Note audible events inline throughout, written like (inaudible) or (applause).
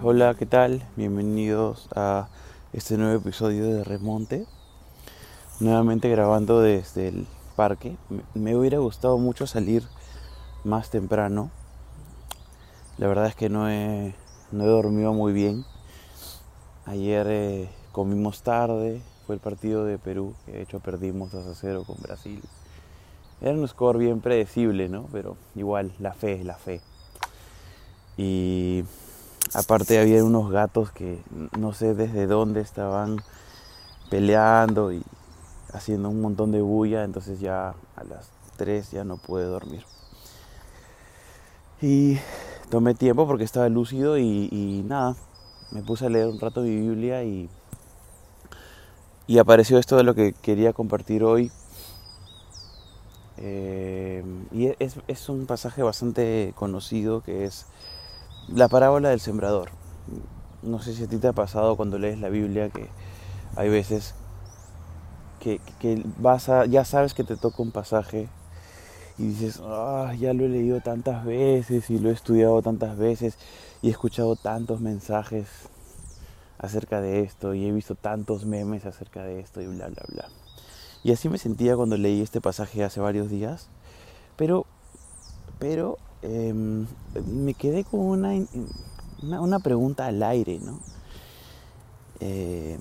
Hola, ¿qué tal? Bienvenidos a este nuevo episodio de Remonte. Nuevamente grabando desde el parque. Me hubiera gustado mucho salir más temprano. La verdad es que no he, no he dormido muy bien. Ayer eh, comimos tarde, fue el partido de Perú, que de hecho perdimos 2 a 0 con Brasil. Era un score bien predecible, ¿no? Pero igual, la fe es la fe. Y aparte había unos gatos que no sé desde dónde estaban peleando y haciendo un montón de bulla, entonces ya a las 3 ya no pude dormir. Y tomé tiempo porque estaba lúcido y, nada, me puse a leer un rato mi Biblia y, y apareció esto de lo que quería compartir hoy. Eh, y es, es un pasaje bastante conocido que es la parábola del sembrador. No sé si a ti te ha pasado cuando lees la Biblia que hay veces que, vas ya sabes que te toca un pasaje y dices, ah, ya lo he leído tantas veces y lo he estudiado tantas veces y he escuchado tantos mensajes acerca de esto y he visto tantos memes acerca de esto y bla, bla, bla. Y así me sentía cuando leí este pasaje hace varios días, pero, pero eh, me quedé con una, una, pregunta al aire, ¿no? Eh,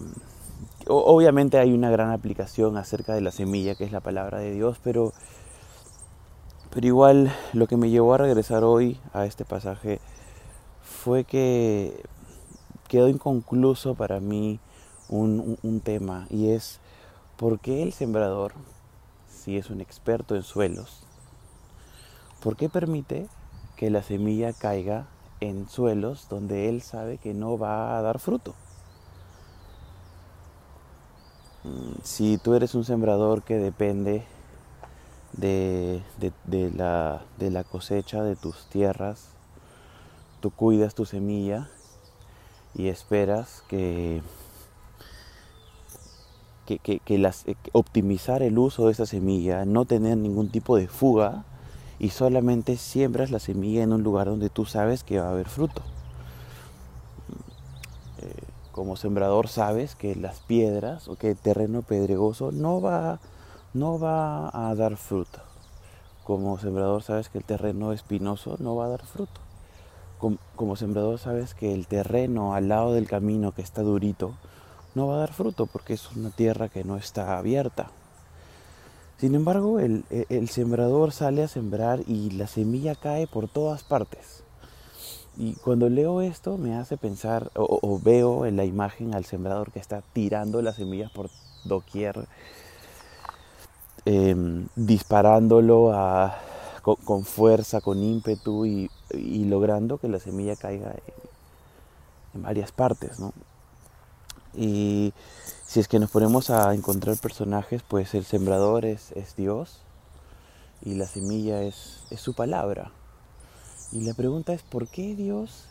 obviamente hay una gran aplicación acerca de la semilla, que es la palabra de Dios, pero, pero igual lo que me llevó a regresar hoy a este pasaje fue que quedó inconcluso para mí un, un, un tema y es por qué el sembrador, si es un experto en suelos, ¿Por qué permite que la semilla caiga en suelos donde él sabe que no va a dar fruto? Si tú eres un sembrador que depende de, la, de la cosecha de tus tierras, tú cuidas tu semilla y esperas que, que, las, optimizar el uso de esa semilla, no tener ningún tipo de fuga, y solamente siembras la semilla en un lugar donde tú sabes que va a haber fruto. Eh, como sembrador sabes que las piedras o que el terreno pedregoso no va, no va a dar fruto. Como sembrador sabes que el terreno espinoso no va a dar fruto. Como, como sembrador sabes que el terreno al lado del camino que está durito no va a dar fruto porque es una tierra que no está abierta, sin embargo, el, el, sembrador sale a sembrar y la semilla cae por todas partes. Y cuando leo esto me hace pensar o, veo en la imagen al sembrador que está tirando las semillas por doquier, eh, disparándolo con, fuerza, con ímpetu y, y, logrando que la semilla caiga en, en varias partes. ¿no? Y si es que nos ponemos a encontrar personajes, pues el sembrador es, Dios y la semilla es, su palabra. Y la pregunta es, ¿por qué Dios,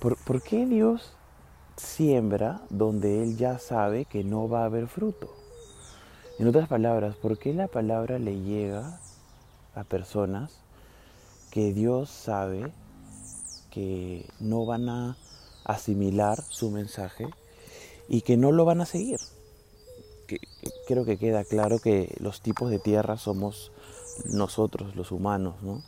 por qué Dios siembra donde Él ya sabe que no va a haber fruto? En otras palabras, ¿por qué la palabra le llega a personas que Dios sabe que no van a asimilar su mensaje y que no lo van a seguir. Creo que queda claro que los tipos de tierra somos nosotros, los humanos, ¿no?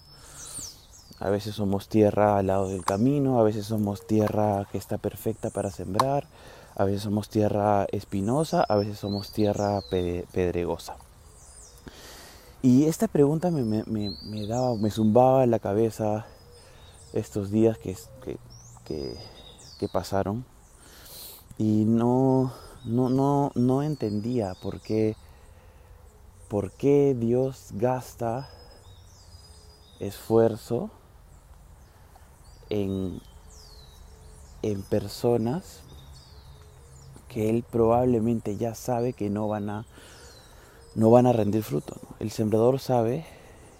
A veces somos tierra al lado del camino, a veces somos tierra que está perfecta para sembrar, a veces somos tierra espinosa, a veces somos tierra pedregosa. Y esta pregunta me, daba, me zumbaba en la cabeza estos días que, que pasaron y no, no, no, no entendía por qué, por qué Dios gasta esfuerzo en, en personas que Él probablemente ya sabe que no van a, no van a rendir fruto. El sembrador sabe,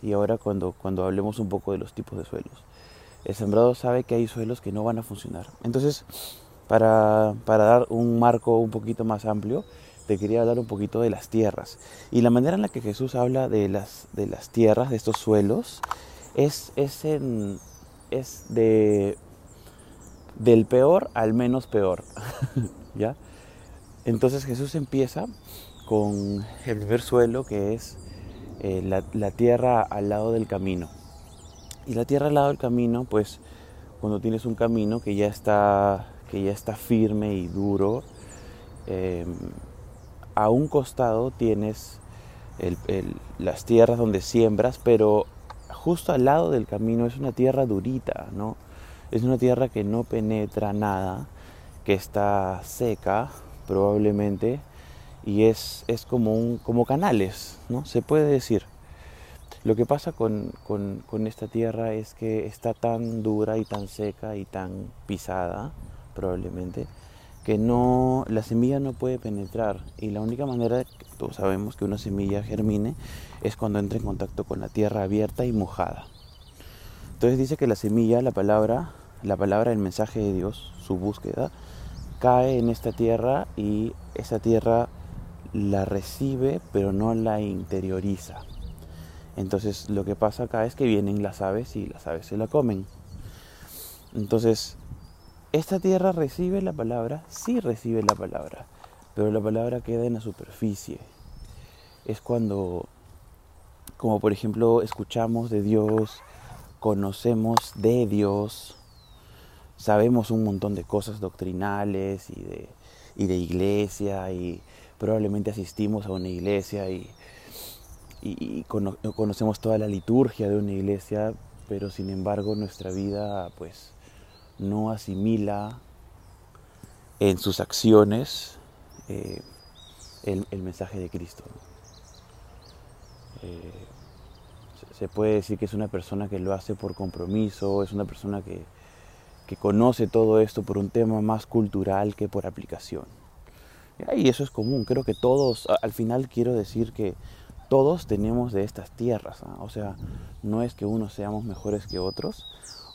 y ahora cuando, cuando hablemos un poco de los tipos de suelos, el sembrador sabe que hay suelos que no van a funcionar. Entonces, para, para, dar un marco un poquito más amplio, te quería hablar un poquito de las tierras. Y la manera en la que Jesús habla de las, de las tierras, de estos suelos, es, es, en, es de, del peor al menos peor. (laughs) ¿Ya? Entonces Jesús empieza con el primer suelo que es eh, la, tierra al lado del camino. Y la tierra al lado del camino, pues cuando tienes un camino que ya está, que ya está firme y duro, em, a un costado tienes las tierras donde siembras, pero justo al lado del camino es una tierra durita, ¿no? Es una tierra que no penetra nada, que está seca probablemente y es, es como, un, como canales, ¿no? Se puede decir. Lo que pasa con, con, esta tierra es que está tan dura y tan seca y tan pisada, probablemente, que no, la semilla no puede penetrar. Y la única manera, que todos sabemos que una semilla germine, es cuando entra en contacto con la tierra abierta y mojada. Entonces dice que la semilla, la palabra, la palabra del mensaje de Dios, su búsqueda, cae en esta tierra y esa tierra la recibe pero no la interioriza. Entonces lo que pasa acá es que vienen las aves y las aves se la comen. Entonces, ¿esta tierra recibe la palabra? Sí recibe la palabra, pero la palabra queda en la superficie. Es cuando, como por ejemplo, escuchamos de Dios, conocemos de Dios, sabemos un montón de cosas doctrinales y de, y de iglesia y probablemente asistimos a una iglesia y, y, conocemos toda la liturgia de una iglesia, pero sin embargo nuestra vida pues no asimila en sus acciones eh, el, mensaje de Cristo. Eh, se puede decir que es una persona que lo hace por compromiso, es una persona que, que conoce todo esto por un tema más cultural que por aplicación. Y eso es común, creo que todos, al final quiero decir que todos tenemos de estas tierras, ¿ah? o sea, no es que unos seamos mejores que otros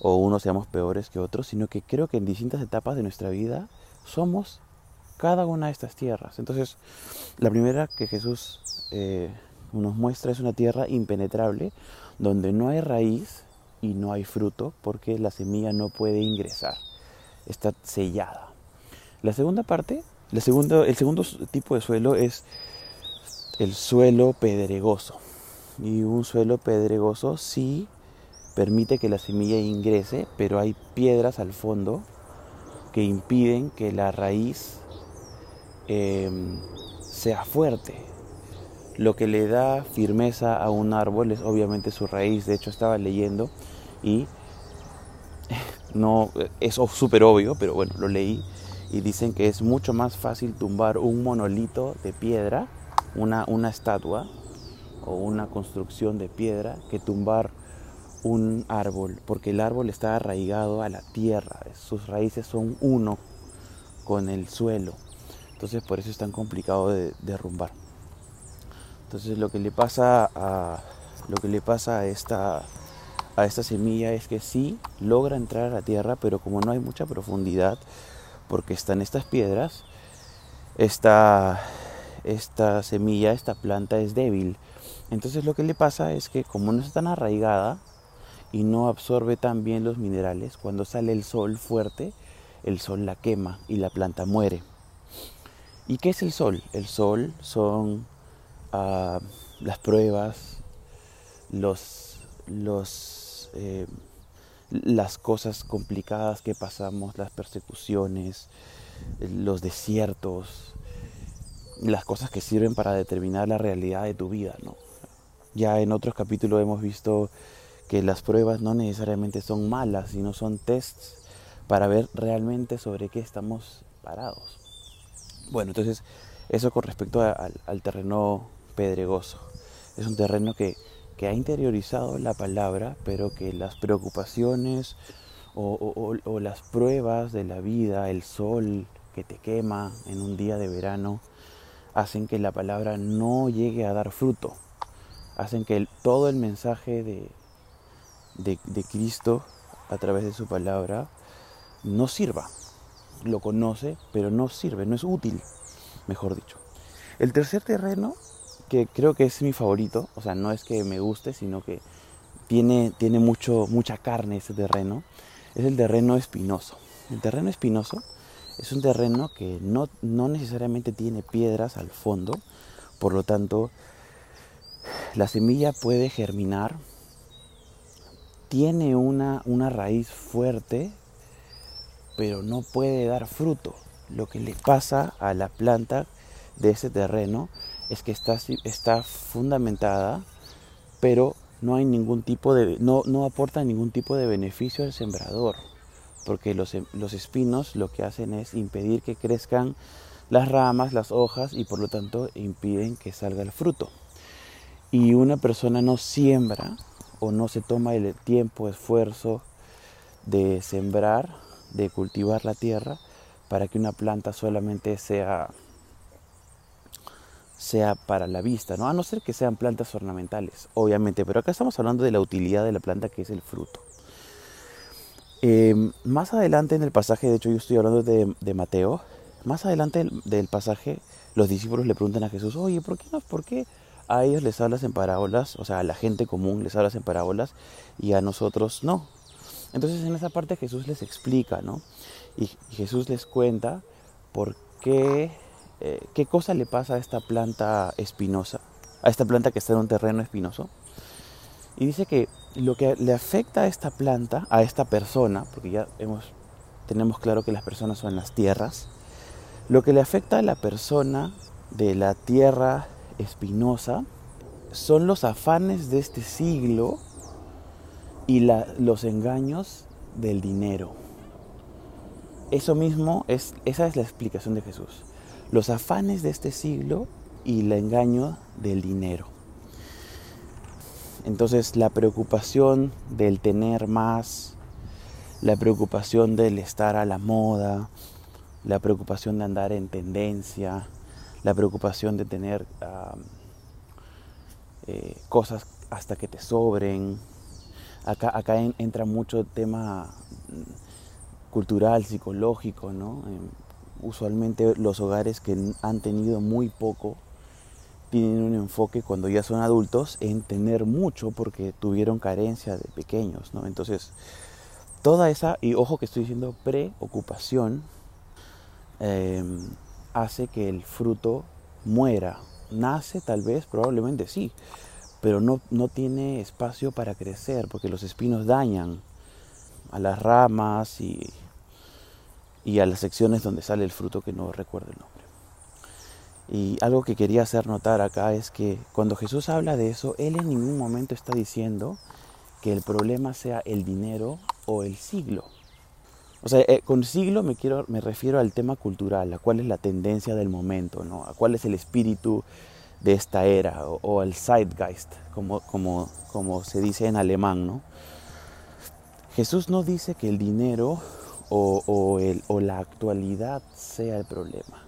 o unos seamos peores que otros, sino que creo que en distintas etapas de nuestra vida somos cada una de estas tierras. Entonces, la primera que Jesús eh, nos muestra es una tierra impenetrable, donde no hay raíz y no hay fruto, porque la semilla no puede ingresar, está sellada. La segunda parte el segundo, el segundo tipo de suelo es el suelo pedregoso. Y un suelo pedregoso sí permite que la semilla ingrese, pero hay piedras al fondo que impiden que la raíz em, sea fuerte. Lo que le da firmeza a un árbol es obviamente su raíz. De hecho estaba leyendo y (laughs) no es súper obvio, pero bueno, lo leí y dicen que es mucho más fácil tumbar un monolito de piedra, una, una estatua o una construcción de piedra, que tumbar un árbol, porque el árbol está arraigado a la tierra, sus raíces son uno con el suelo, entonces por eso es tan complicado de derrumbar. Entonces lo que le pasa a lo que le pasa a esta a esta semilla es que sí logra entrar a la tierra, pero como no hay mucha profundidad, porque están estas piedras, esta, esta semilla, esta planta es débil. Entonces lo que le pasa es que como no está tan arraigada y no absorbe tan bien los minerales, cuando sale el sol fuerte, el sol la quema y la planta muere. ¿Y qué es el sol? El sol son ah, las pruebas, los, los eh, las cosas complicadas que pasamos, las persecuciones, los desiertos, las cosas que sirven para determinar la realidad de tu vida, ¿no? Ya en otros capítulos hemos visto que las pruebas no necesariamente son malas, sino son tests para ver realmente sobre qué estamos parados. Bueno, entonces eso con respecto al terreno pedregoso. Es un terreno que que ha interiorizado la palabra, pero que las preocupaciones o, las pruebas de la vida, el sol que te quema en un día de verano, hacen que la palabra no llegue a dar fruto, hacen que todo el mensaje de, de, Cristo a través de su palabra no sirva. Lo conoce, pero no sirve, no es útil, mejor dicho. El tercer terreno que creo que es mi favorito, o sea, no es que me guste, sino que tiene, tiene mucho, mucha carne ese terreno, es el terreno espinoso. El terreno espinoso es un terreno que no, no necesariamente tiene piedras al fondo, por lo tanto, la semilla puede germinar, tiene una, una raíz fuerte, pero no puede dar fruto. Lo que le pasa a la planta de ese terreno es que está, está fundamentada, pero no hay ningún tipo de, no, no aporta ningún tipo de beneficio al sembrador, porque los, los espinos lo que hacen es impedir que crezcan las ramas, las hojas y por lo tanto impiden que salga el fruto. Y una persona no siembra o no se toma el tiempo, esfuerzo de sembrar, de cultivar la tierra para que una planta solamente sea sea para la vista, ¿no? A no ser que sean plantas ornamentales, obviamente, pero acá estamos hablando de la utilidad de la planta que es el fruto. Em, más adelante en el pasaje, de hecho yo estoy hablando de, Mateo, más adelante del, pasaje los discípulos le preguntan a Jesús, oye, ¿por qué, no, ¿por qué a ellos les hablas en parábolas? O sea, a la gente común les hablas en parábolas y a nosotros no. Entonces en esa parte Jesús les explica, ¿no? Y, Jesús les cuenta por qué eh, qué cosa le pasa a esta planta espinosa, a esta planta que está en un terreno espinoso. Y dice que lo que le afecta a esta planta, a esta persona, porque ya hemos, tenemos claro que las personas son las tierras, lo que le afecta a la persona de la tierra espinosa son los afanes de este siglo y los engaños del dinero. Eso mismo es, esa es la explicación de Jesús los afanes de este siglo y el engaño del dinero. Entonces la preocupación del tener más, la preocupación del estar a la moda, la preocupación de andar en tendencia, la preocupación de tener eh, cosas hasta que te sobren. Acá, acá entra mucho tema cultural, psicológico, ¿no? usualmente los hogares que han tenido muy poco tienen un enfoque cuando ya son adultos en tener mucho porque tuvieron carencia de pequeños, ¿no? Entonces, toda esa, y ojo que estoy diciendo preocupación, em, hace que el fruto muera. Nace tal vez, probablemente sí, pero no, no tiene espacio para crecer porque los espinos dañan a las ramas y y a las secciones donde sale el fruto que no recuerdo el nombre. Y algo que quería hacer notar acá es que cuando Jesús habla de eso, Él en ningún momento está diciendo que el problema sea el dinero o el siglo. O sea, eh, con siglo me, quiero, me refiero al tema cultural, a cuál es la tendencia del momento, ¿no? a cuál es el espíritu de esta era, o, o el Zeitgeist, como, como, como se dice en alemán. ¿no? Jesús no dice que el dinero o, el, o la actualidad sea el problema.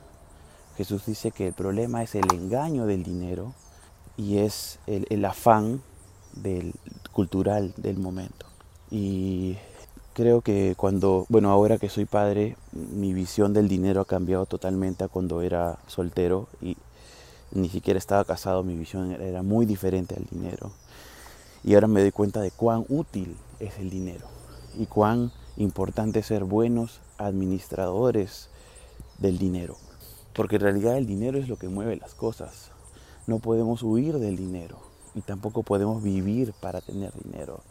Jesús dice que el problema es el engaño del dinero y es el, afán del, cultural del momento. Y creo que cuando, bueno, ahora que soy padre, mi visión del dinero ha cambiado totalmente a cuando era soltero y ni siquiera estaba casado, mi visión era muy diferente al dinero. Y ahora me doy cuenta de cuán útil es el dinero y cuán importante ser buenos administradores del dinero, porque en realidad el dinero es lo que mueve las cosas. No podemos huir del dinero y tampoco podemos vivir para tener dinero.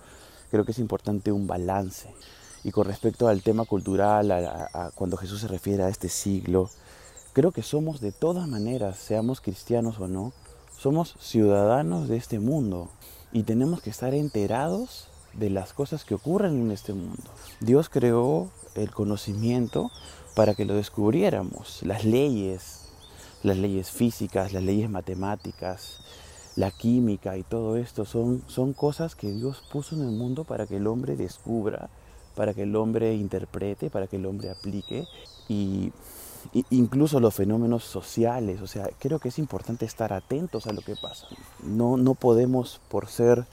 Creo que es importante un balance. Y con respecto al tema cultural, a, cuando Jesús se refiere a este siglo, creo que somos de todas maneras, seamos cristianos o no, somos ciudadanos de este mundo y tenemos que estar enterados de las cosas que ocurren en este mundo. Dios creó el conocimiento para que lo descubriéramos, las leyes, las leyes físicas, las leyes matemáticas, la química y todo esto son, son cosas que Dios puso en el mundo para que el hombre descubra, para que el hombre interprete, para que el hombre aplique y, incluso los fenómenos sociales, o sea, creo que es importante estar atentos a lo que pasa. No, no podemos por ser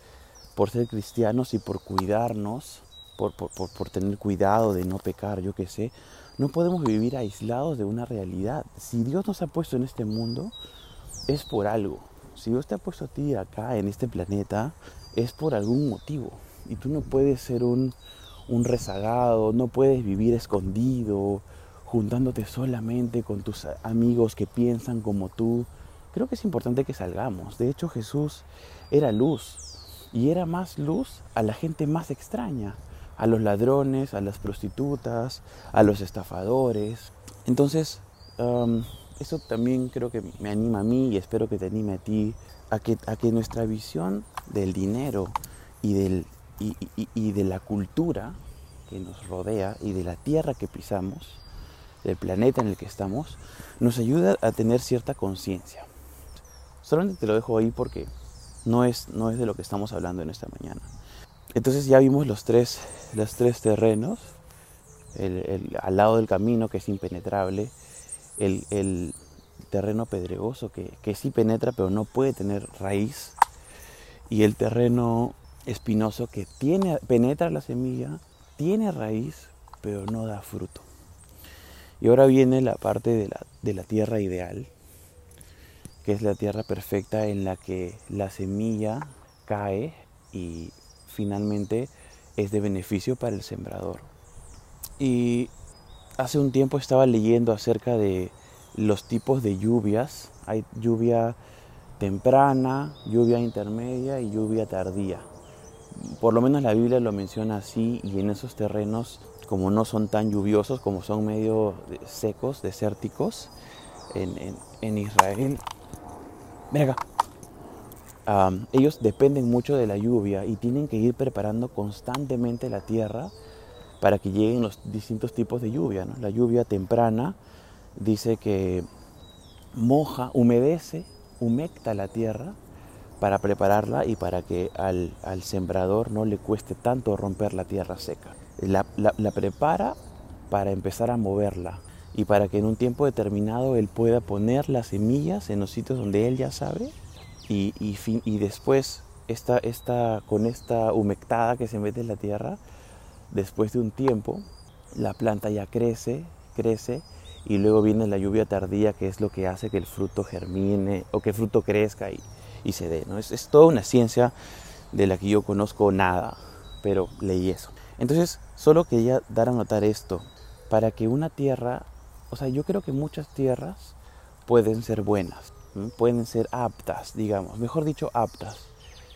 por ser cristianos y por cuidarnos, por, por, tener cuidado de no pecar, yo qué sé, no podemos vivir aislados de una realidad. Si Dios nos ha puesto en este mundo, es por algo. Si Dios te ha puesto a ti acá, en este planeta, es por algún motivo. Y tú no puedes ser un, un rezagado, no puedes vivir escondido, juntándote solamente con tus amigos que piensan como tú. Creo que es importante que salgamos. De hecho, Jesús era luz y era más luz a la gente más extraña, a los ladrones, a las prostitutas, a los estafadores. Entonces, eso también creo que me anima a mí y espero que te anime a ti a que, a que nuestra visión del dinero y, del, y, de la cultura que nos rodea y de la tierra que pisamos, del planeta en el que estamos, nos ayuda a tener cierta conciencia. Solamente te lo dejo ahí porque no es, no es de lo que estamos hablando en esta mañana. Entonces ya vimos los tres, los tres terrenos, el, al lado del camino que es impenetrable, el, terreno pedregoso que, que, sí penetra pero no puede tener raíz y el terreno espinoso que tiene, penetra la semilla, tiene raíz pero no da fruto. Y ahora viene la parte de la, de la tierra ideal, que es la tierra perfecta en la que la semilla cae y finalmente es de beneficio para el sembrador. Y hace un tiempo estaba leyendo acerca de los tipos de lluvias. Hay lluvia temprana, lluvia intermedia y lluvia tardía. Por lo menos la Biblia lo menciona así y en esos terrenos, como no son tan lluviosos, como son medio secos, desérticos, en, Israel. Ellos dependen mucho de la lluvia y tienen que ir preparando constantemente la tierra para que lleguen los distintos tipos de lluvia. La lluvia temprana dice que moja, humedece, humecta la tierra para prepararla y para que al, sembrador no le cueste tanto romper la tierra seca. La, prepara para empezar a moverla y para que en un tiempo determinado él pueda poner las semillas en los sitios donde él ya sabe y, y, después esta, esta, con esta humectada que se mete en la tierra, Después de un tiempo, la planta ya crece, crece y luego viene la lluvia tardía que es lo que hace que el fruto germine o que el fruto crezca y, se dé. ¿no? Es, es, toda una ciencia de la que yo conozco nada, pero leí eso. Entonces, solo quería dar a notar esto, para que una tierra, o sea, yo creo que muchas tierras pueden ser buenas, pueden ser aptas, digamos, mejor dicho, aptas,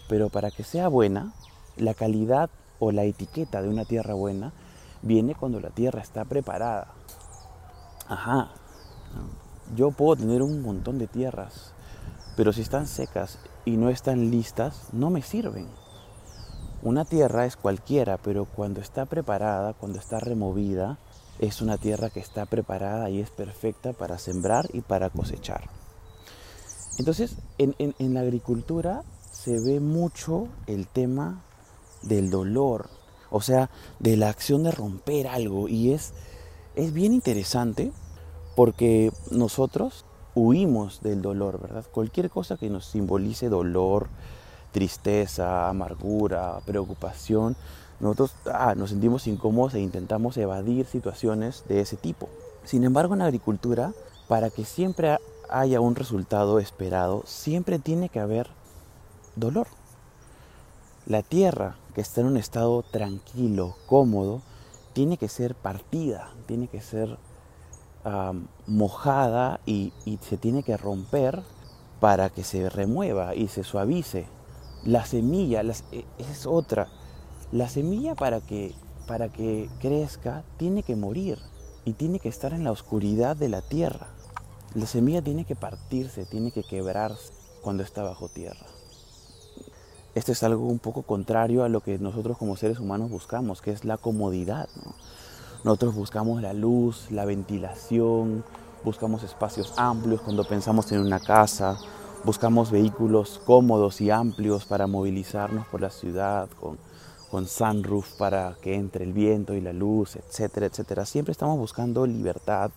pero para que sea buena, la calidad o la etiqueta de una tierra buena viene cuando la tierra está preparada. Ajá, yo puedo tener un montón de tierras, pero si están secas y no están listas, no me sirven. Una tierra es cualquiera, pero cuando está preparada, cuando está removida, es una tierra que está preparada y es perfecta para sembrar y para cosechar. Entonces, en, en la agricultura se ve mucho el tema del dolor, o sea, de la acción de romper algo. Y es, es bien interesante porque nosotros huimos del dolor, ¿verdad? Cualquier cosa que nos simbolice dolor, tristeza, amargura, preocupación, nosotros ah, nos sentimos incómodos e intentamos evadir situaciones de ese tipo. Sin embargo, en agricultura, para que siempre haya un resultado esperado, siempre tiene que haber dolor. La tierra que está en un estado tranquilo, cómodo, tiene que ser partida, tiene que ser mojada y, se tiene que romper para que se remueva y se suavice. La semilla e, es otra. La semilla para que, para que crezca tiene que morir y tiene que estar en la oscuridad de la tierra. La semilla tiene que partirse, tiene que quebrarse cuando está bajo tierra. Esto es algo un poco contrario a lo que nosotros como seres humanos buscamos, que es la comodidad. Nosotros buscamos la luz, la ventilación, buscamos espacios amplios cuando pensamos en una casa, buscamos vehículos cómodos y amplios para movilizarnos por la ciudad, con, con sunroof para que entre el viento y la luz, etcétera, etcétera. Siempre estamos buscando libertad,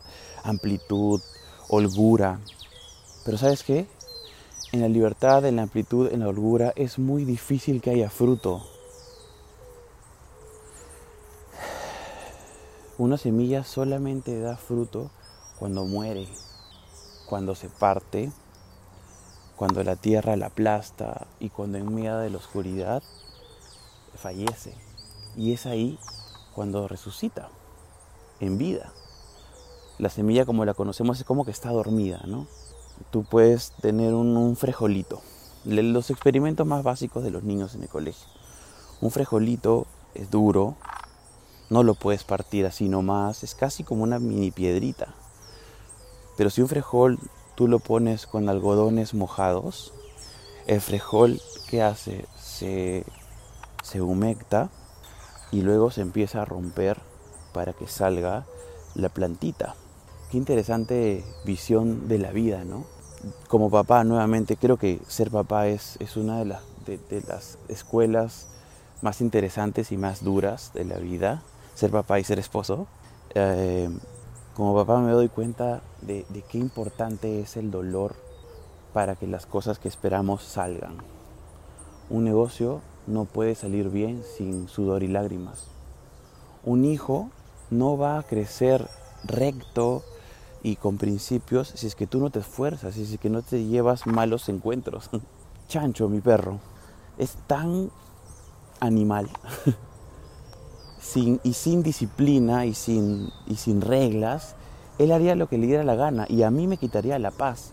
amplitud, holgura. Pero ¿sabes qué? En la libertad, en la amplitud, en la holgura, es muy difícil que haya fruto. Una semilla solamente da fruto cuando muere, cuando se parte, cuando la tierra la aplasta y cuando en medio de la oscuridad fallece. Y es ahí cuando resucita en vida. La semilla como la conocemos es como que está dormida, ¿no? Tú puedes tener un, frejolito. Los experimentos más básicos de los niños en el colegio. Un frejolito es duro, no lo puedes partir así nomás, es casi como una mini piedrita. Pero si un frejol tú lo pones con algodones mojados, el frejol que hace se, se humecta y luego se empieza a romper para que salga la plantita. Qué interesante visión de la vida, ¿no? Como papá, nuevamente, creo que ser papá es, es una de las, de, las escuelas más interesantes y más duras de la vida, ser papá y ser esposo. Eh, como papá me doy cuenta de, de qué importante es el dolor para que las cosas que esperamos salgan. Un negocio no puede salir bien sin sudor y lágrimas. Un hijo no va a crecer recto y con principios si es que tú no te esfuerzas, si es que no te llevas malos encuentros. (laughs) Chancho, mi perro, es tan animal (laughs) sin, y sin disciplina y sin, y sin reglas, él haría lo que le diera la gana y a mí me quitaría la paz.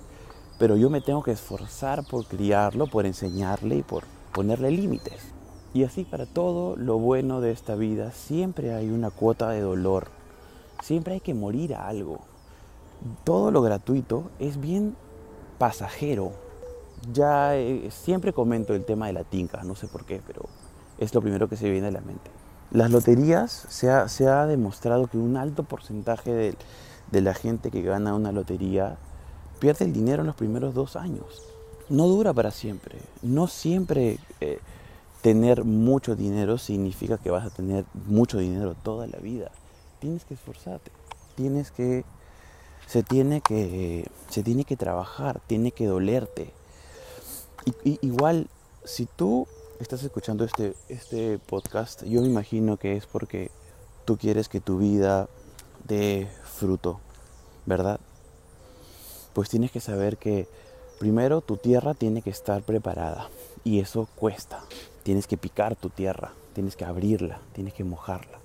Pero yo me tengo que esforzar por criarlo, por enseñarle y por ponerle límites. Y así para todo lo bueno de esta vida siempre hay una cuota de dolor. Siempre hay que morir a algo. Todo lo gratuito es bien pasajero. Ya eh, siempre comento el tema de la tinca, no sé por qué, pero es lo primero que se viene a la mente. Las loterías se ha, demostrado que un alto porcentaje de, la gente que gana una lotería pierde el dinero en los primeros dos años. No dura para siempre. No siempre eh, tener mucho dinero significa que vas a tener mucho dinero toda la vida. Tienes que esforzarte. Tienes que se tiene que se tiene que trabajar, tiene que dolerte. Y, igual si tú estás escuchando este, este podcast, yo me imagino que es porque tú quieres que tu vida dé fruto, ¿verdad? Pues tienes que saber que primero tu tierra tiene que estar preparada y eso cuesta. Tienes que picar tu tierra, tienes que abrirla, tienes que mojarla.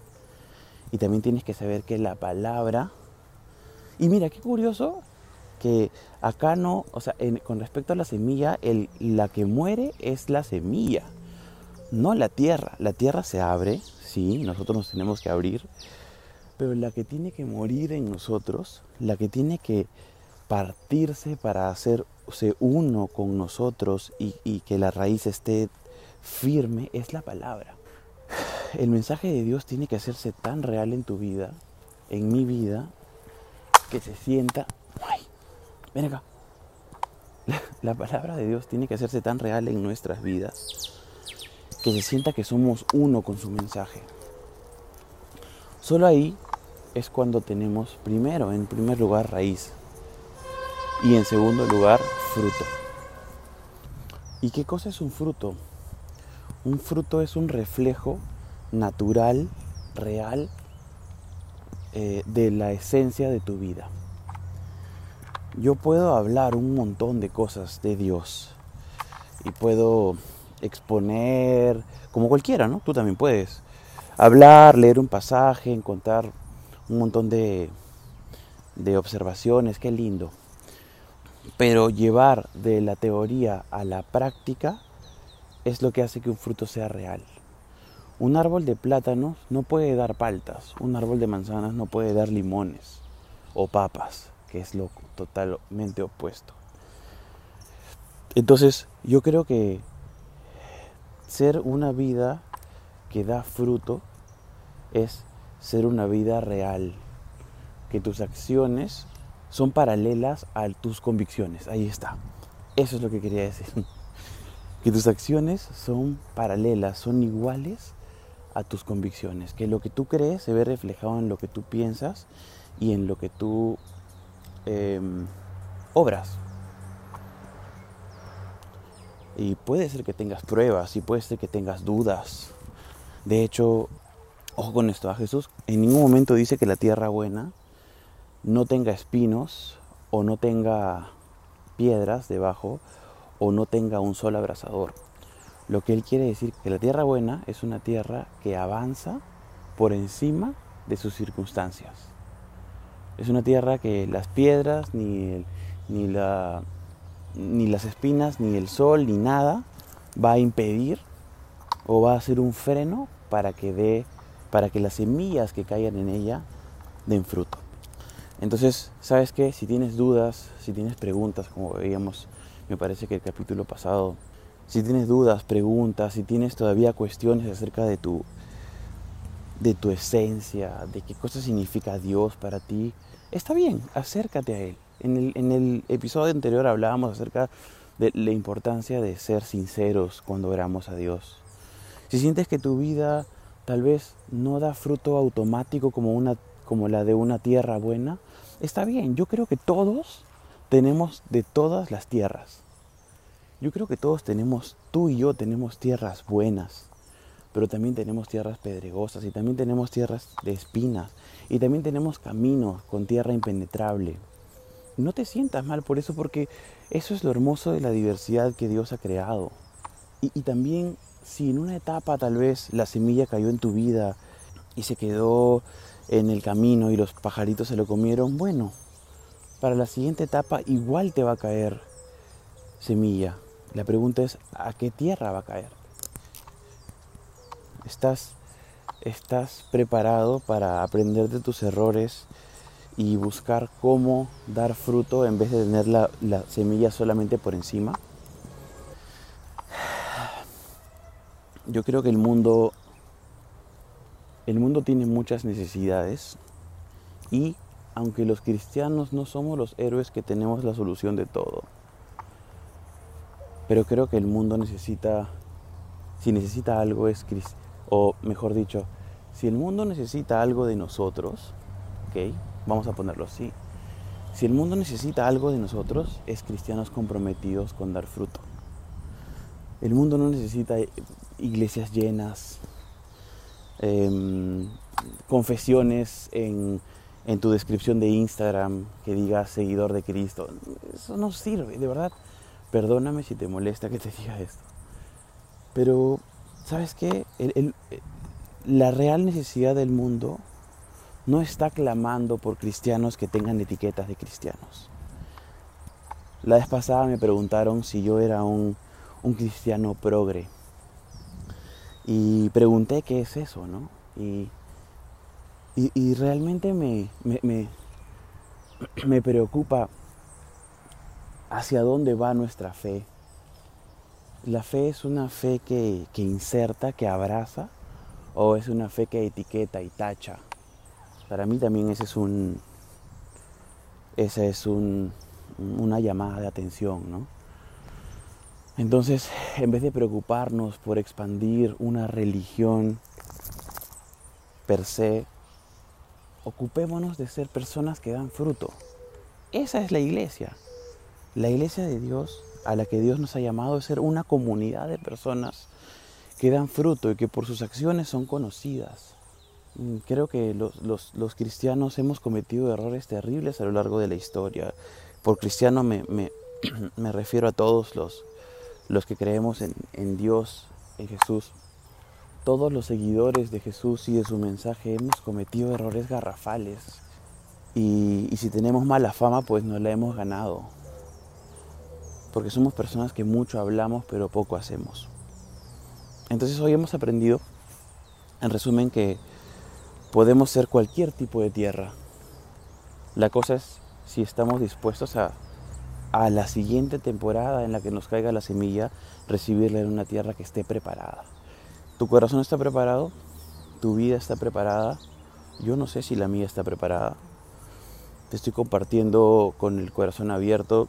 Y también tienes que saber que la palabra... Y mira, qué curioso que acá no, o sea, con respecto a la semilla, la que muere es la semilla no la tierra. La tierra se abre, sí, nosotros nos tenemos que abrir, pero la que tiene que morir en nosotros, la que tiene que partirse para hacerse uno con nosotros y, y que la raíz esté firme, es la palabra. El mensaje de Dios tiene que hacerse tan real en tu vida, en mi vida, que se sienta... ¡Ay! Ven acá. La palabra de Dios tiene que hacerse tan real en nuestras vidas que se sienta que somos uno con su mensaje. Solo ahí es cuando tenemos primero, en primer lugar, raíz y en segundo lugar, fruto. ¿Y qué cosa es un fruto? Un fruto es un reflejo natural, real, eh, de la esencia de tu vida. Yo puedo hablar un montón de cosas de Dios y puedo exponer, como cualquiera, ¿no? Tú también puedes hablar, leer un pasaje, encontrar un montón de, de observaciones, qué lindo. Pero llevar de la teoría a la práctica es lo que hace que un fruto sea real. Un árbol de plátanos no puede dar paltas, un árbol de manzanas no puede dar limones o papas, que es lo totalmente opuesto. Entonces, yo creo que ser una vida que da fruto es ser una vida real, que tus acciones son paralelas a tus convicciones. Ahí está. Eso es lo que quería decir. (laughs) Que tus acciones son paralelas, son iguales a tus convicciones. Que lo que tú crees se ve reflejado en lo que tú piensas y en lo que tú em, obras. Y puede ser que tengas pruebas y puede ser que tengas dudas. De hecho, ojo con esto, a Jesús en ningún momento dice que la tierra buena no tenga espinos o no tenga piedras debajo o no tenga un sol abrasador. Lo que él quiere decir que la tierra buena es una tierra que avanza por encima de sus circunstancias. Es una tierra que las piedras, ni, ni, la, ni las espinas, ni el sol, ni nada va a impedir o va a ser un freno para que dé, para que las semillas que caigan en ella den fruto. Entonces, ¿sabes qué? Si tienes dudas, si tienes preguntas, como veíamos, me parece que el capítulo pasado, si tienes dudas, preguntas, si tienes todavía cuestiones acerca de tu, de tu esencia, de qué cosa significa Dios para ti, está bien, acércate a Él. En el, episodio anterior hablábamos acerca de la importancia de ser sinceros cuando oramos a Dios. Si sientes que tu vida tal vez no da fruto automático como, una, como la de una tierra buena, está bien. Yo creo que todos tenemos de todas las tierras. Yo creo que todos tenemos, tú y yo tenemos tierras buenas, pero también tenemos tierras pedregosas y también tenemos tierras de espinas y también tenemos caminos con tierra impenetrable. No te sientas mal por eso porque eso es lo hermoso de la diversidad que Dios ha creado. Y, y también si en una etapa tal vez la semilla cayó en tu vida y se quedó en el camino y los pajaritos se lo comieron, bueno, para la siguiente etapa igual te va a caer semilla. La pregunta es, ¿a qué tierra va a caer? ¿Estás, estás preparado para aprender de tus errores y buscar cómo dar fruto en vez de tener la, la semilla solamente por encima? Yo creo que el mundo el mundo tiene muchas necesidades y aunque los cristianos no somos los héroes que tenemos la solución de todo, pero creo que el mundo necesita, si necesita algo es, o mejor dicho, si el mundo necesita algo de nosotros, ¿ok? Vamos a ponerlo así. Si el mundo necesita algo de nosotros, es cristianos comprometidos con dar fruto. El mundo no necesita iglesias llenas, Em, confesiones en, en tu descripción de Instagram que diga seguidor de Cristo. Eso no sirve, de verdad. Perdóname si te molesta que te diga esto. Pero, ¿sabes qué? la real necesidad del mundo no está clamando por cristianos que tengan etiquetas de cristianos. La vez pasada me preguntaron si yo era un, un cristiano progre. Y pregunté qué es eso, ¿no? Y, y, realmente me, me, me, (clears throat) preocupa hacia dónde va nuestra fe. ¿La fe es una fe que, que, inserta, que abraza? ¿O es una fe que etiqueta y tacha? Para mí también ese es un, esa es un, una llamada de atención, ¿no? Entonces, en vez de preocuparnos por expandir una religión per se, ocupémonos de ser personas que dan fruto. Esa es la iglesia. La iglesia de Dios, a la que Dios nos ha llamado, es ser una comunidad de personas que dan fruto y que por sus acciones son conocidas. Mm, creo que los, cristianos hemos cometido errores terribles a lo largo de la historia. Por cristiano me, (clears throat) refiero a todos los, los que creemos en, Dios, en Jesús, todos los seguidores de Jesús y de su mensaje hemos cometido errores garrafales. Y, si tenemos mala fama, pues no la hemos ganado. Porque somos personas que mucho hablamos, pero poco hacemos. Entonces hoy hemos aprendido, en resumen, que podemos ser cualquier tipo de tierra. La cosa es si estamos dispuestos a a la siguiente temporada en la que nos caiga la semilla, recibirla en una tierra que esté preparada. Tu corazón está preparado, tu vida está preparada, yo no sé si la mía está preparada. Te estoy compartiendo con el corazón abierto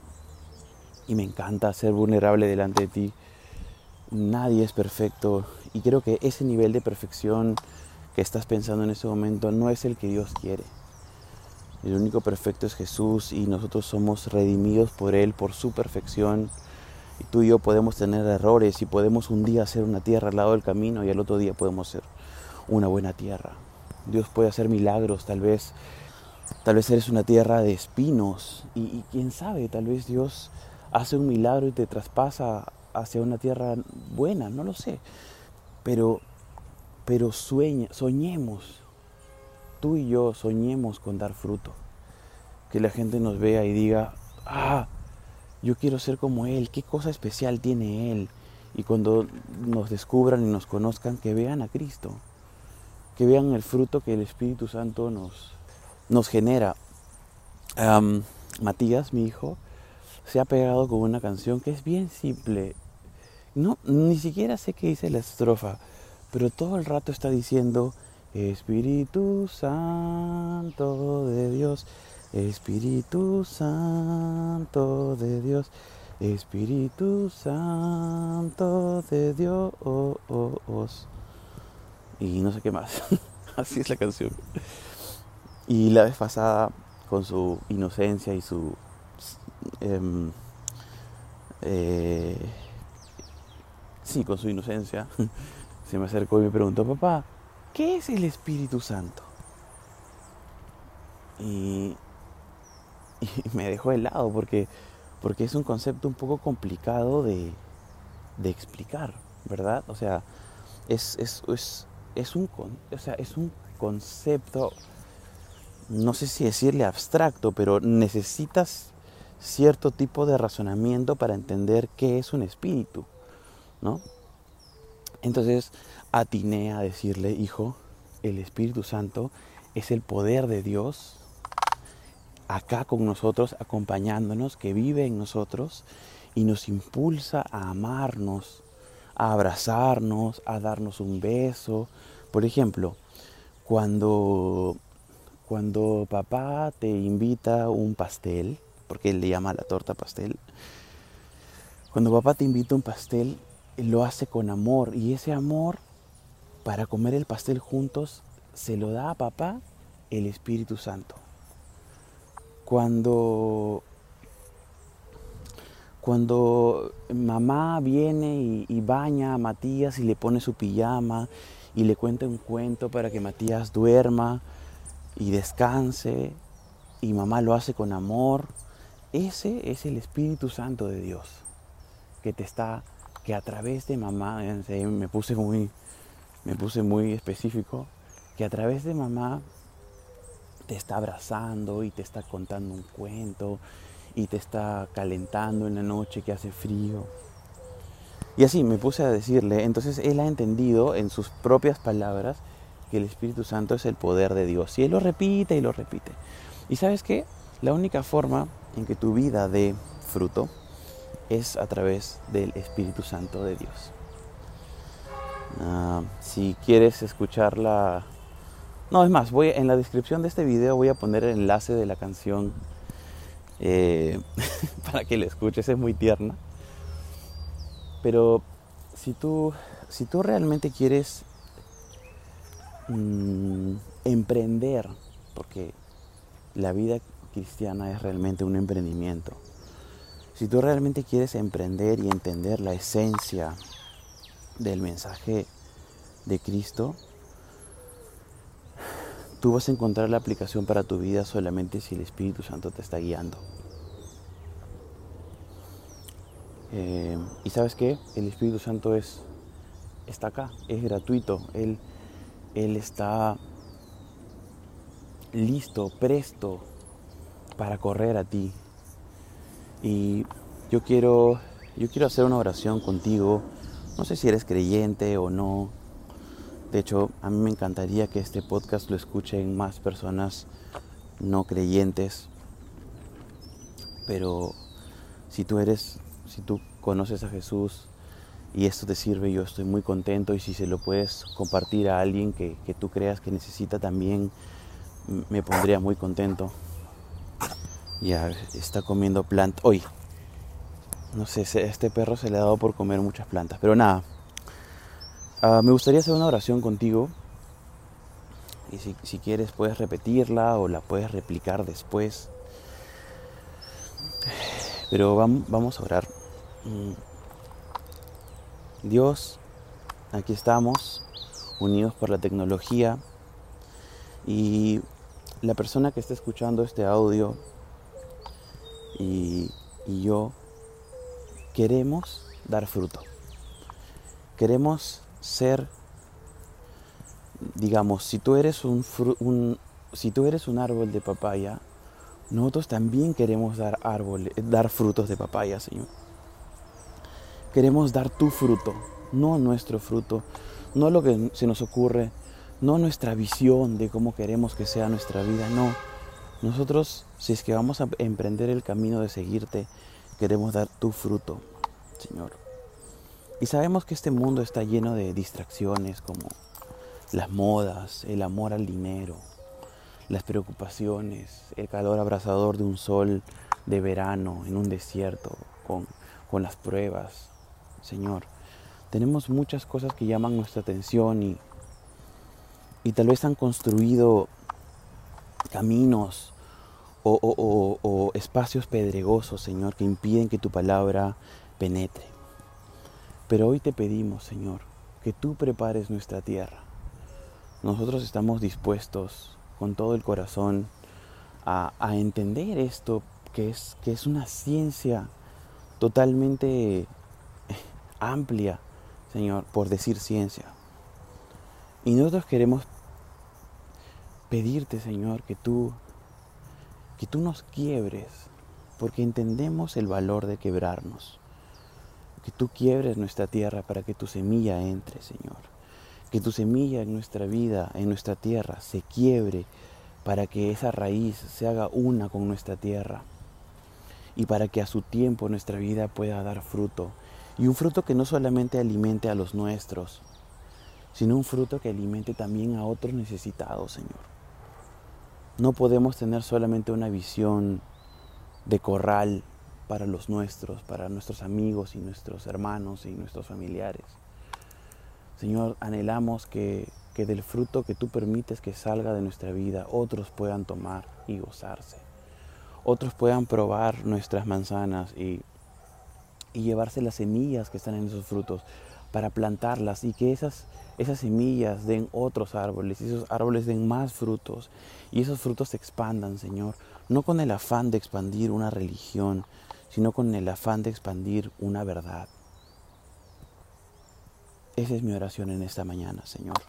y me encanta ser vulnerable delante de ti. Nadie es perfecto y creo que ese nivel de perfección que estás pensando en ese momento no es el que Dios quiere. El único perfecto es Jesús y nosotros somos redimidos por Él, por su perfección. Y tú y yo podemos tener errores y podemos un día hacer una tierra al lado del camino y al otro día podemos ser una buena tierra. Dios puede hacer milagros, tal vez, tal vez eres una tierra de espinos y, y quién sabe, tal vez Dios hace un milagro y te traspasa hacia una tierra buena, no lo sé. Pero, pero sueña, soñemos tú y yo soñemos con dar fruto. Que la gente nos vea y diga, ah, yo quiero ser como Él, qué cosa especial tiene Él. Y cuando nos descubran y nos conozcan, que vean a Cristo, que vean el fruto que el Espíritu Santo nos, nos genera. Matías, mi hijo, se ha pegado con una canción que es bien simple. No, ni siquiera sé qué dice la estrofa, pero todo el rato está diciendo, Espíritu Santo de Dios, Espíritu Santo de Dios, Espíritu Santo de Dios. Y no sé qué más. (laughs) Así es la canción. Y la vez pasada, con su inocencia y su... Em, eh, sí, con su inocencia, (laughs) se me acercó y me preguntó, papá, ¿qué es el Espíritu Santo? Y, (laughs) me dejó helado porque, porque es un concepto un poco complicado de, explicar, ¿verdad? O sea, es, es, es, un, o sea, es un concepto, no sé si decirle abstracto, pero necesitas cierto tipo de razonamiento para entender qué es un espíritu, ¿no? Entonces atiné a decirle, hijo, el Espíritu Santo es el poder de Dios acá con nosotros, acompañándonos, que vive en nosotros y nos impulsa a amarnos, a abrazarnos, a darnos un beso. Por ejemplo, cuando, cuando papá te invita un pastel, porque él le llama la torta pastel, cuando papá te invita un pastel, lo hace con amor y ese amor para comer el pastel juntos se lo da a papá el Espíritu Santo. Cuando, cuando mamá viene y, baña a Matías y le pone su pijama y le cuenta un cuento para que Matías duerma y descanse y mamá lo hace con amor, ese es el Espíritu Santo de Dios que te está que a través de mamá, me puse muy, me puse muy específico, que a través de mamá te está abrazando y te está contando un cuento y te está calentando en la noche que hace frío. Y así me puse a decirle, entonces él ha entendido en sus propias palabras que el Espíritu Santo es el poder de Dios. Y él lo repite y lo repite. Y sabes qué? La única forma en que tu vida dé fruto es a través del Espíritu Santo de Dios. Ah, si quieres escucharla, no es más, voy en la descripción de este video voy a poner el enlace de la canción eh, (laughs) para que la escuches, es muy tierna. Pero si tú, si tú realmente quieres mm, emprender, porque la vida cristiana es realmente un emprendimiento, si tú realmente quieres emprender y entender la esencia del mensaje de Cristo, tú vas a encontrar la aplicación para tu vida solamente si el Espíritu Santo te está guiando. Eh, y sabes qué? El Espíritu Santo es, está acá, es gratuito. Él, él está listo, presto para correr a ti, y yo quiero, yo quiero hacer una oración contigo. No sé si eres creyente o no. De hecho, a mí me encantaría que este podcast lo escuchen más personas no creyentes. Pero si tú eres, si tú conoces a Jesús y esto te sirve, yo estoy muy contento. Y si se lo puedes compartir a alguien que, que tú creas que necesita también, me pondría muy contento. Ya está comiendo plantas. Hoy, no sé, este perro se le ha dado por comer muchas plantas. Pero nada, ah, me gustaría hacer una oración contigo. Y si, quieres puedes repetirla o la puedes replicar después. Pero vamos a orar. Mm. Dios, aquí estamos, unidos por la tecnología. Y la persona que está escuchando este audio y, yo queremos dar fruto. Queremos ser, digamos, si tú eres un, si tú eres un árbol de papaya, nosotros también queremos dar árboles, dar frutos de papaya, Señor. Queremos dar tu fruto, no nuestro fruto, no lo que se nos ocurre, no nuestra visión de cómo queremos que sea nuestra vida, no. Nosotros, si es que vamos a emprender el camino de seguirte, queremos dar tu fruto, Señor. Y sabemos que este mundo está lleno de distracciones como las modas, el amor al dinero, las preocupaciones, el calor abrasador de un sol de verano en un desierto, con, con las pruebas. Señor, tenemos muchas cosas que llaman nuestra atención y, y tal vez han construido caminos o, espacios pedregosos, Señor, que impiden que tu palabra penetre. Pero hoy te pedimos, Señor, que tú prepares nuestra tierra. Nosotros estamos dispuestos con todo el corazón a, a entender esto, que es, que es una ciencia totalmente (laughs) amplia, Señor, por decir ciencia. Y nosotros queremos pedirte, Señor, que tú, que tú nos quiebres, porque entendemos el valor de quebrarnos. Que tú quiebres nuestra tierra para que tu semilla entre, Señor. Que tu semilla en nuestra vida, en nuestra tierra, se quiebre para que esa raíz se haga una con nuestra tierra y para que a su tiempo nuestra vida pueda dar fruto. Y un fruto que no solamente alimente a los nuestros, sino un fruto que alimente también a otros necesitados, Señor. No podemos tener solamente una visión de corral para los nuestros, para nuestros amigos y nuestros hermanos y nuestros familiares. Señor, anhelamos que, que del fruto que tú permites que salga de nuestra vida, otros puedan tomar y gozarse. Otros puedan probar nuestras manzanas y, y llevarse las semillas que están en esos frutos para plantarlas y que esas, esas semillas den otros árboles y esos árboles den más frutos y esos frutos se expandan, Señor, no con el afán de expandir una religión, sino con el afán de expandir una verdad. Esa es mi oración en esta mañana, Señor.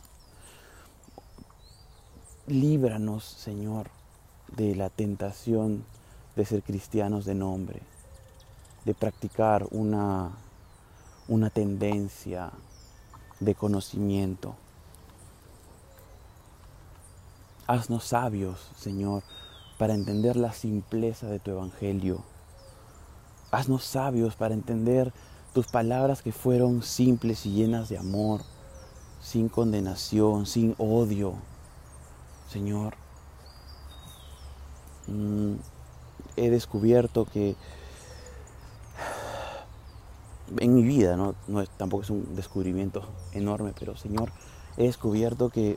Líbranos, Señor, de la tentación de ser cristianos de nombre, de practicar una una tendencia de conocimiento. Haznos sabios, Señor, para entender la simpleza de tu Evangelio. Haznos sabios para entender tus palabras que fueron simples y llenas de amor, sin condenación, sin odio. Señor, mm, he descubierto que en mi vida, ¿no? tampoco es un descubrimiento enorme, pero Señor, he descubierto que,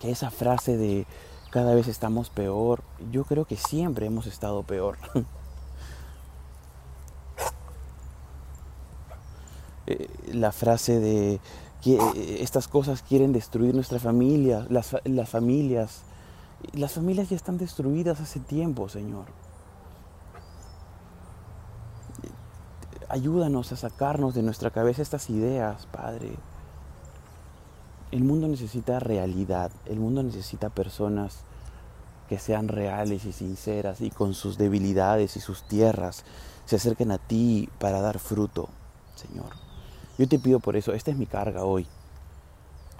que esa frase de cada vez estamos peor, yo creo que siempre hemos estado peor. (laughs) Eh, la frase de que estas cosas quieren destruir nuestra familia, las familias, las familias ya están destruidas hace tiempo, Señor. Ayúdanos a sacarnos de nuestra cabeza estas ideas, Padre. El mundo necesita realidad, el mundo necesita personas que sean reales y sinceras y con sus debilidades y sus tierras se acerquen a ti para dar fruto, Señor. Yo te pido por eso, esta es mi carga hoy.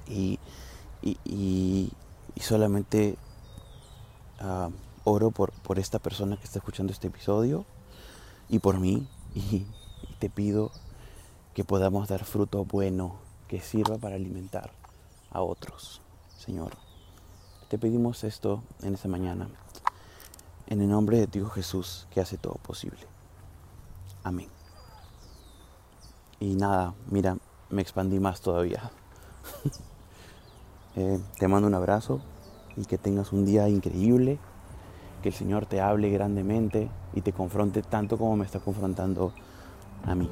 Y, y, solamente ah, oro por, por esta persona que está escuchando este episodio y por mí. (laughs) Y, te pido que podamos dar fruto bueno que sirva para alimentar a otros, Señor. Te pedimos esto en esta mañana, en el nombre de tu Hijo Jesús, que hace todo posible. Amén. Y nada, mira, me expandí más todavía. (laughs) Eh, te mando un abrazo y que tengas un día increíble, que el Señor te hable grandemente y te confronte tanto como me está confrontando a mí.